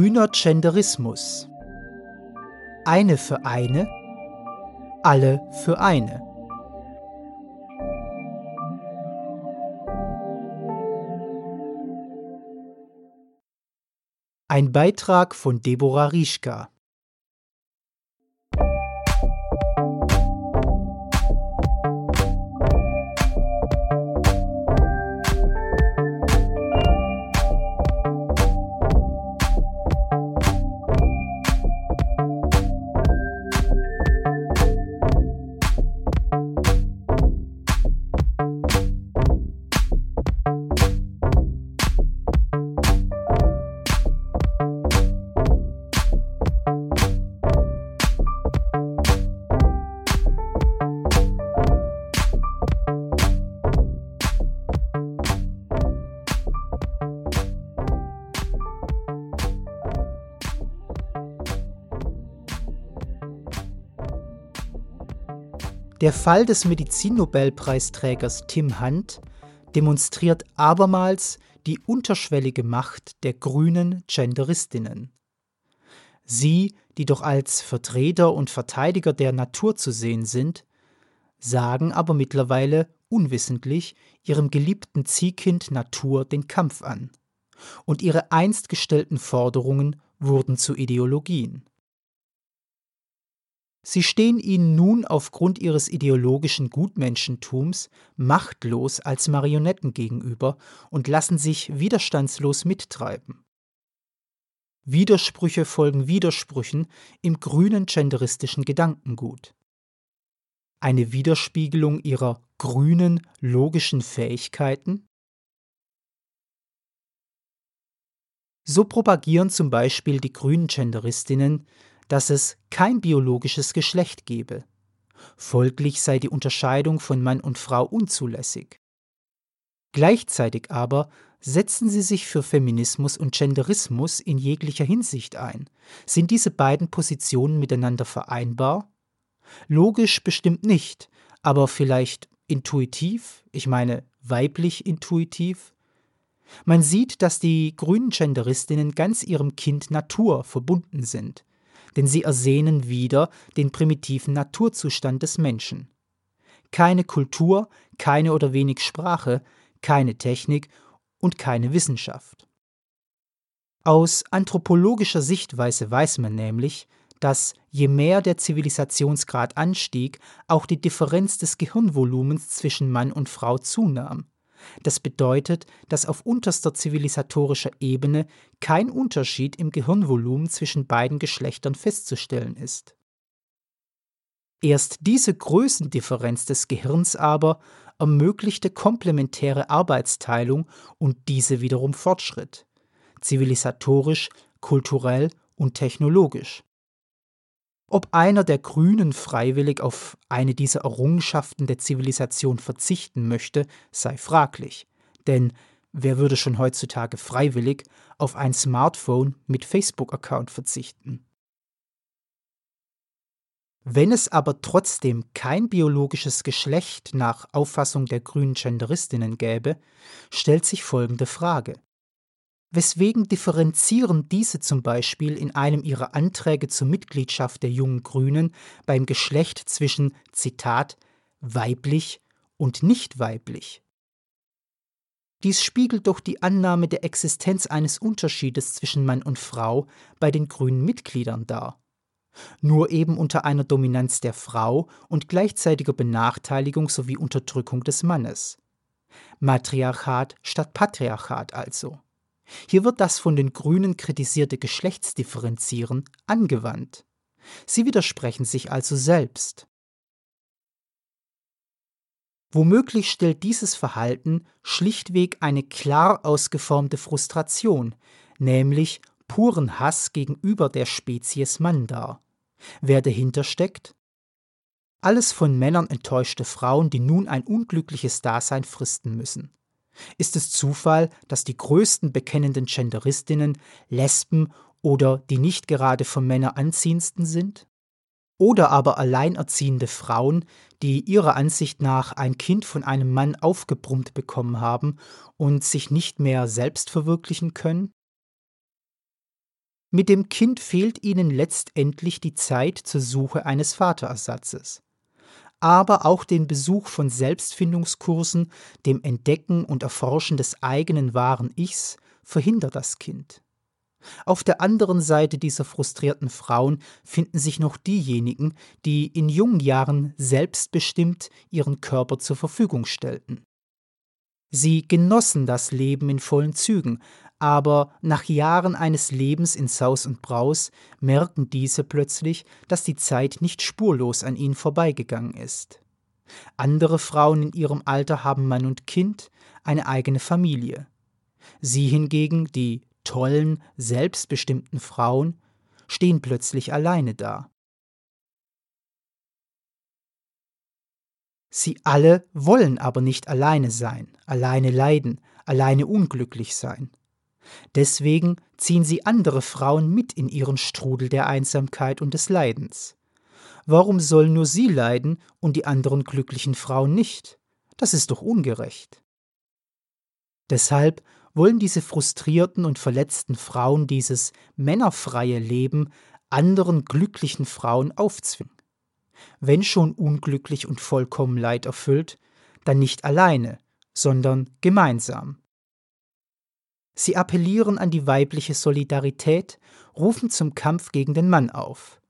Grüner Genderismus. Eine für eine, alle für eine. Ein Beitrag von Deborah Rieschka. Der Fall des Medizinnobelpreisträgers Tim Hunt demonstriert abermals die unterschwellige Macht der grünen Genderistinnen. Sie, die doch als Vertreter und Verteidiger der Natur zu sehen sind, sagen aber mittlerweile unwissentlich ihrem geliebten Ziehkind Natur den Kampf an. Und ihre einst gestellten Forderungen wurden zu Ideologien. Sie stehen ihnen nun aufgrund ihres ideologischen Gutmenschentums machtlos als Marionetten gegenüber und lassen sich widerstandslos mittreiben. Widersprüche folgen Widersprüchen im grünen genderistischen Gedankengut. Eine Widerspiegelung ihrer grünen logischen Fähigkeiten? So propagieren zum Beispiel die grünen Genderistinnen dass es kein biologisches Geschlecht gebe. Folglich sei die Unterscheidung von Mann und Frau unzulässig. Gleichzeitig aber setzen sie sich für Feminismus und Genderismus in jeglicher Hinsicht ein. Sind diese beiden Positionen miteinander vereinbar? Logisch bestimmt nicht, aber vielleicht intuitiv, ich meine weiblich intuitiv? Man sieht, dass die grünen Genderistinnen ganz ihrem Kind Natur verbunden sind denn sie ersehnen wieder den primitiven Naturzustand des Menschen. Keine Kultur, keine oder wenig Sprache, keine Technik und keine Wissenschaft. Aus anthropologischer Sichtweise weiß man nämlich, dass je mehr der Zivilisationsgrad anstieg, auch die Differenz des Gehirnvolumens zwischen Mann und Frau zunahm. Das bedeutet, dass auf unterster zivilisatorischer Ebene kein Unterschied im Gehirnvolumen zwischen beiden Geschlechtern festzustellen ist. Erst diese Größendifferenz des Gehirns aber ermöglichte komplementäre Arbeitsteilung und diese wiederum Fortschritt, zivilisatorisch, kulturell und technologisch. Ob einer der Grünen freiwillig auf eine dieser Errungenschaften der Zivilisation verzichten möchte, sei fraglich. Denn wer würde schon heutzutage freiwillig auf ein Smartphone mit Facebook-Account verzichten? Wenn es aber trotzdem kein biologisches Geschlecht nach Auffassung der grünen Genderistinnen gäbe, stellt sich folgende Frage. Weswegen differenzieren diese zum Beispiel in einem ihrer Anträge zur Mitgliedschaft der jungen Grünen beim Geschlecht zwischen Zitat weiblich und nicht weiblich? Dies spiegelt doch die Annahme der Existenz eines Unterschiedes zwischen Mann und Frau bei den grünen Mitgliedern dar. Nur eben unter einer Dominanz der Frau und gleichzeitiger Benachteiligung sowie Unterdrückung des Mannes. Matriarchat statt Patriarchat also. Hier wird das von den Grünen kritisierte Geschlechtsdifferenzieren angewandt. Sie widersprechen sich also selbst. Womöglich stellt dieses Verhalten schlichtweg eine klar ausgeformte Frustration, nämlich puren Hass gegenüber der Spezies Mann dar. Wer dahinter steckt? Alles von Männern enttäuschte Frauen, die nun ein unglückliches Dasein fristen müssen. Ist es Zufall, dass die größten bekennenden Genderistinnen Lesben oder die nicht gerade für Männer anziehendsten sind? Oder aber alleinerziehende Frauen, die ihrer Ansicht nach ein Kind von einem Mann aufgebrummt bekommen haben und sich nicht mehr selbst verwirklichen können? Mit dem Kind fehlt ihnen letztendlich die Zeit zur Suche eines Vaterersatzes. Aber auch den Besuch von Selbstfindungskursen, dem Entdecken und Erforschen des eigenen wahren Ichs verhindert das Kind. Auf der anderen Seite dieser frustrierten Frauen finden sich noch diejenigen, die in jungen Jahren selbstbestimmt ihren Körper zur Verfügung stellten. Sie genossen das Leben in vollen Zügen, aber nach Jahren eines Lebens in Saus und Braus merken diese plötzlich, dass die Zeit nicht spurlos an ihnen vorbeigegangen ist. Andere Frauen in ihrem Alter haben Mann und Kind, eine eigene Familie. Sie hingegen, die tollen, selbstbestimmten Frauen, stehen plötzlich alleine da. Sie alle wollen aber nicht alleine sein, alleine leiden, alleine unglücklich sein. Deswegen ziehen sie andere Frauen mit in ihren Strudel der Einsamkeit und des Leidens. Warum sollen nur sie leiden und die anderen glücklichen Frauen nicht? Das ist doch ungerecht. Deshalb wollen diese frustrierten und verletzten Frauen dieses männerfreie Leben anderen glücklichen Frauen aufzwingen. Wenn schon unglücklich und vollkommen leiderfüllt, dann nicht alleine, sondern gemeinsam. Sie appellieren an die weibliche Solidarität, rufen zum Kampf gegen den Mann auf.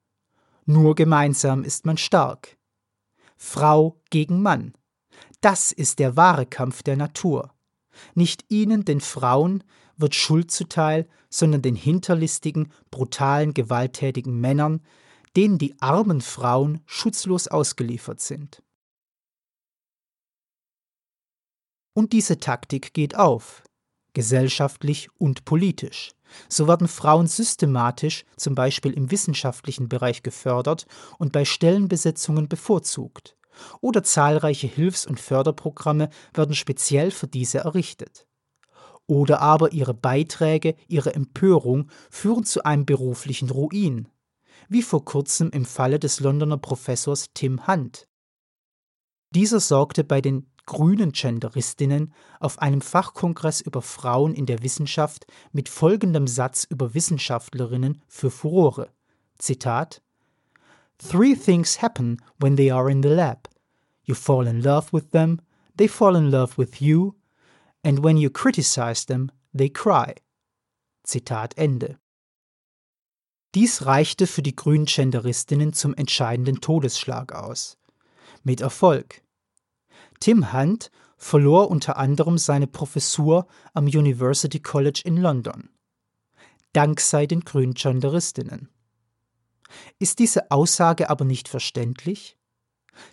Nur gemeinsam ist man stark. Frau gegen Mann. Das ist der wahre Kampf der Natur. Nicht ihnen, den Frauen, wird Schuld zuteil, sondern den hinterlistigen, brutalen, gewalttätigen Männern, denen die armen Frauen schutzlos ausgeliefert sind. Und diese Taktik geht auf gesellschaftlich und politisch. So werden Frauen systematisch, zum Beispiel im wissenschaftlichen Bereich, gefördert und bei Stellenbesetzungen bevorzugt. Oder zahlreiche Hilfs- und Förderprogramme werden speziell für diese errichtet. Oder aber ihre Beiträge, ihre Empörung führen zu einem beruflichen Ruin, wie vor kurzem im Falle des Londoner Professors Tim Hunt. Dieser sorgte bei den grünen Genderistinnen auf einem Fachkongress über Frauen in der Wissenschaft mit folgendem Satz über Wissenschaftlerinnen für Furore. Zitat Three things happen when they are in the lab. You fall in love with them, they fall in love with you, and when you criticize them, they cry. Zitat Ende. Dies reichte für die grünen Genderistinnen zum entscheidenden Todesschlag aus. Mit Erfolg. Tim Hunt verlor unter anderem seine Professur am University College in London. Dank sei den grünen Genderistinnen. Ist diese Aussage aber nicht verständlich?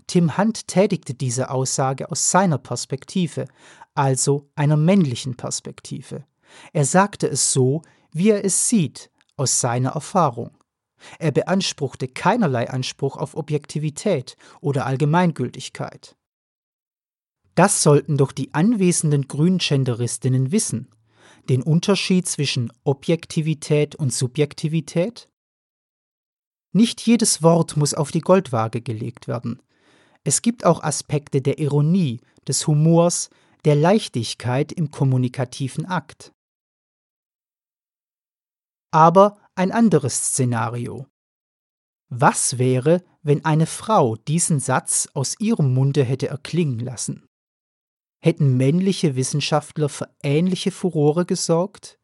Tim Hunt tätigte diese Aussage aus seiner Perspektive, also einer männlichen Perspektive. Er sagte es so, wie er es sieht, aus seiner Erfahrung. Er beanspruchte keinerlei Anspruch auf Objektivität oder Allgemeingültigkeit. Das sollten doch die anwesenden Grüngenderistinnen wissen. Den Unterschied zwischen Objektivität und Subjektivität? Nicht jedes Wort muss auf die Goldwaage gelegt werden. Es gibt auch Aspekte der Ironie, des Humors, der Leichtigkeit im kommunikativen Akt. Aber ein anderes Szenario. Was wäre, wenn eine Frau diesen Satz aus ihrem Munde hätte erklingen lassen? Hätten männliche Wissenschaftler für ähnliche Furore gesorgt?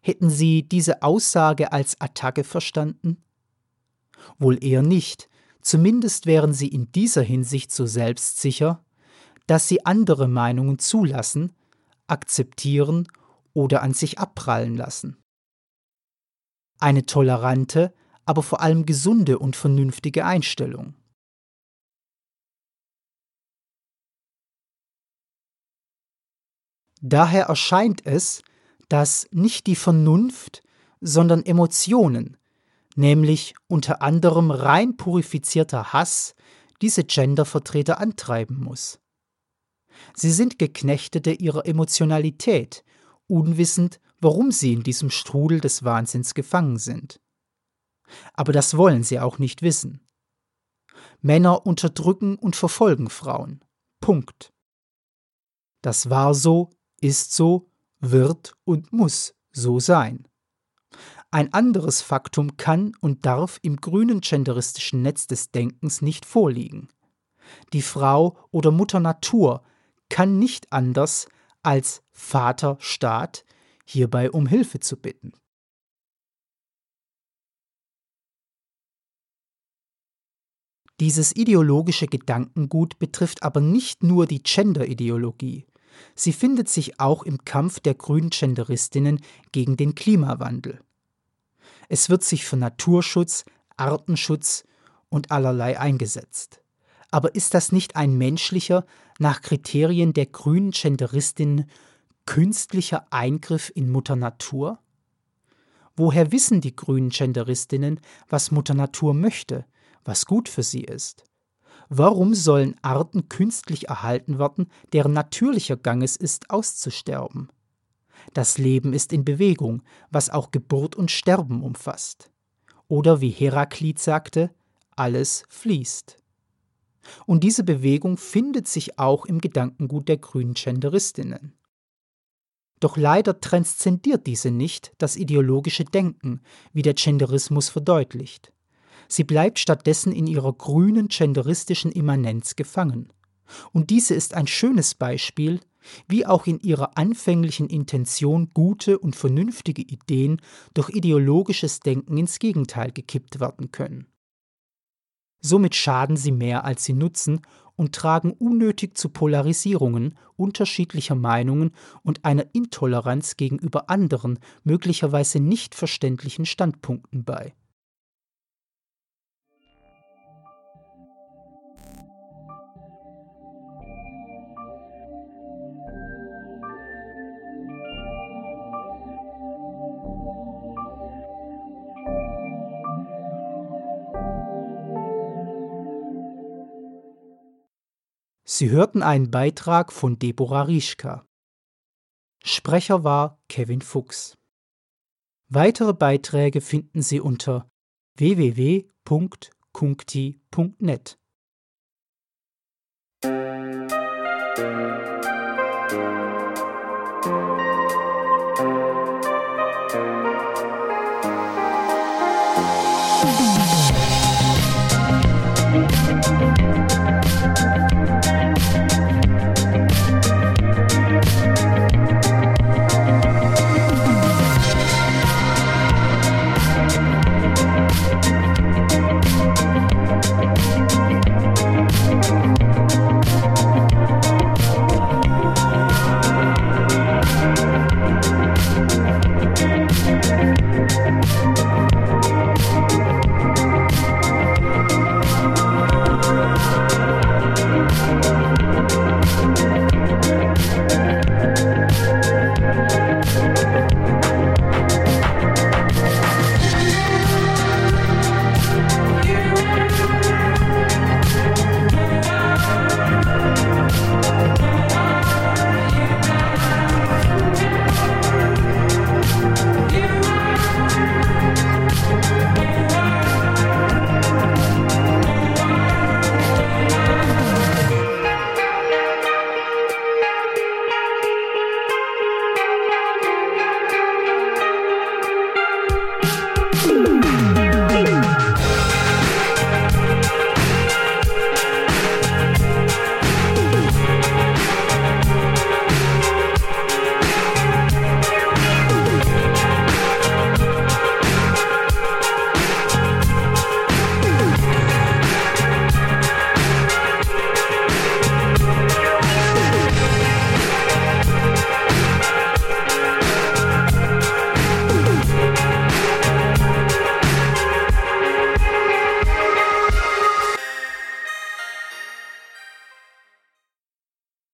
Hätten sie diese Aussage als Attacke verstanden? Wohl eher nicht, zumindest wären sie in dieser Hinsicht so selbstsicher, dass sie andere Meinungen zulassen, akzeptieren oder an sich abprallen lassen. Eine tolerante, aber vor allem gesunde und vernünftige Einstellung. Daher erscheint es, dass nicht die Vernunft, sondern Emotionen, nämlich unter anderem rein purifizierter Hass, diese Gendervertreter antreiben muss. Sie sind Geknechtete ihrer Emotionalität, unwissend, warum sie in diesem Strudel des Wahnsinns gefangen sind. Aber das wollen sie auch nicht wissen. Männer unterdrücken und verfolgen Frauen. Punkt. Das war so, ist so, wird und muss so sein. Ein anderes Faktum kann und darf im grünen genderistischen Netz des Denkens nicht vorliegen. Die Frau oder Mutter Natur kann nicht anders als Vater Staat hierbei um Hilfe zu bitten. Dieses ideologische Gedankengut betrifft aber nicht nur die Gender-Ideologie. Sie findet sich auch im Kampf der grünen Genderistinnen gegen den Klimawandel. Es wird sich für Naturschutz, Artenschutz und allerlei eingesetzt. Aber ist das nicht ein menschlicher, nach Kriterien der grünen Genderistinnen, künstlicher Eingriff in Mutter Natur? Woher wissen die grünen Genderistinnen, was Mutter Natur möchte, was gut für sie ist. Warum sollen Arten künstlich erhalten werden, deren natürlicher Gang es ist, auszusterben? Das Leben ist in Bewegung, was auch Geburt und Sterben umfasst. Oder wie Heraklit sagte, alles fließt. Und diese Bewegung findet sich auch im Gedankengut der grünen Genderistinnen. Doch leider transzendiert diese nicht das ideologische Denken, wie der Genderismus verdeutlicht. Sie bleibt stattdessen in ihrer grünen genderistischen Immanenz gefangen. Und diese ist ein schönes Beispiel, wie auch in ihrer anfänglichen Intention gute und vernünftige Ideen durch ideologisches Denken ins Gegenteil gekippt werden können. Somit schaden sie mehr, als sie nutzen und tragen unnötig zu Polarisierungen unterschiedlicher Meinungen und einer Intoleranz gegenüber anderen, möglicherweise nicht verständlichen Standpunkten bei. Sie hörten einen Beitrag von Deborah Rieschka. Sprecher war Kevin Fuchs. Weitere Beiträge finden Sie unter www.kunkti.net.